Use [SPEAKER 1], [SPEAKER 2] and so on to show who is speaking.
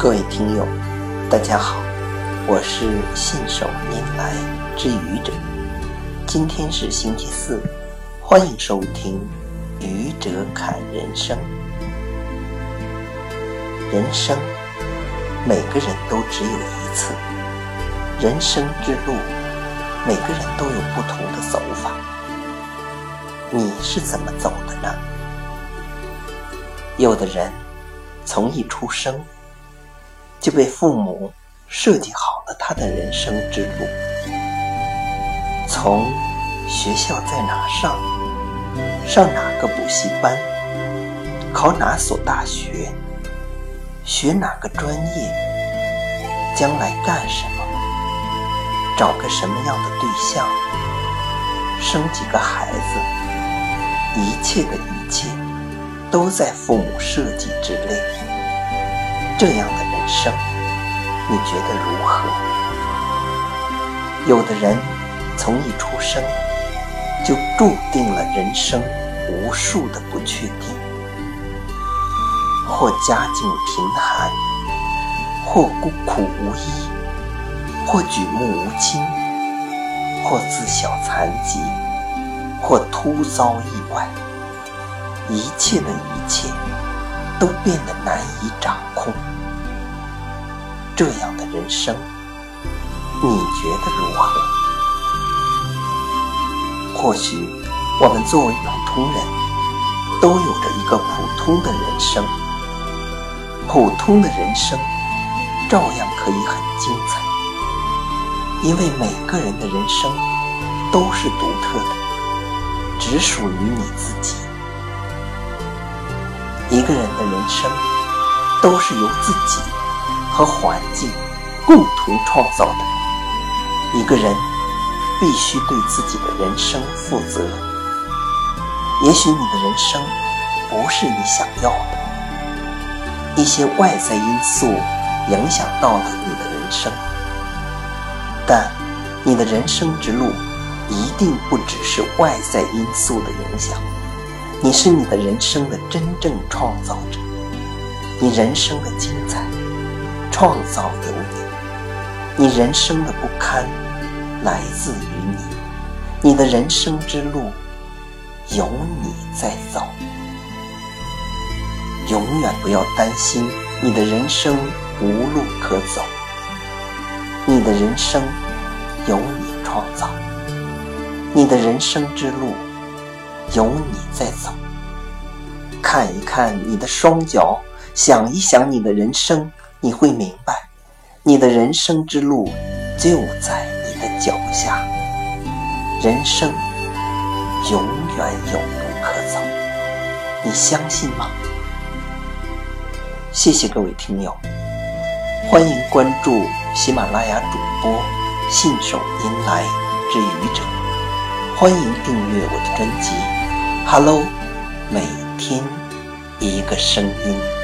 [SPEAKER 1] 各位听友，大家好，我是信手拈来之愚者。今天是星期四，欢迎收听《愚者侃人生》。人生，每个人都只有一次。人生之路，每个人都有不同的走法。你是怎么走的呢？有的人从一出生。就被父母设计好了他的人生之路，从学校在哪上，上哪个补习班，考哪所大学，学哪个专业，将来干什么，找个什么样的对象，生几个孩子，一切的一切都在父母设计之内，这样的人。生，你觉得如何？有的人从一出生就注定了人生无数的不确定，或家境贫寒，或孤苦无依，或举目无亲，或自小残疾，或突遭意外，一切的一切都变得难以掌控。这样的人生，你觉得如何？或许我们作为普通人，都有着一个普通的人生，普通的人生照样可以很精彩，因为每个人的人生都是独特的，只属于你自己。一个人的人生都是由自己。和环境共同创造的一个人，必须对自己的人生负责。也许你的人生不是你想要的，一些外在因素影响到了你的人生，但你的人生之路一定不只是外在因素的影响。你是你的人生的真正创造者，你人生的精彩。创造有你，你人生的不堪来自于你，你的人生之路有你在走。永远不要担心你的人生无路可走，你的人生由你创造，你的人生之路有你在走。看一看你的双脚，想一想你的人生。你会明白，你的人生之路就在你的脚下，人生永远有路可走，你相信吗？谢谢各位听友，欢迎关注喜马拉雅主播信手拈来之愚者，欢迎订阅我的专辑《Hello》，每天一个声音。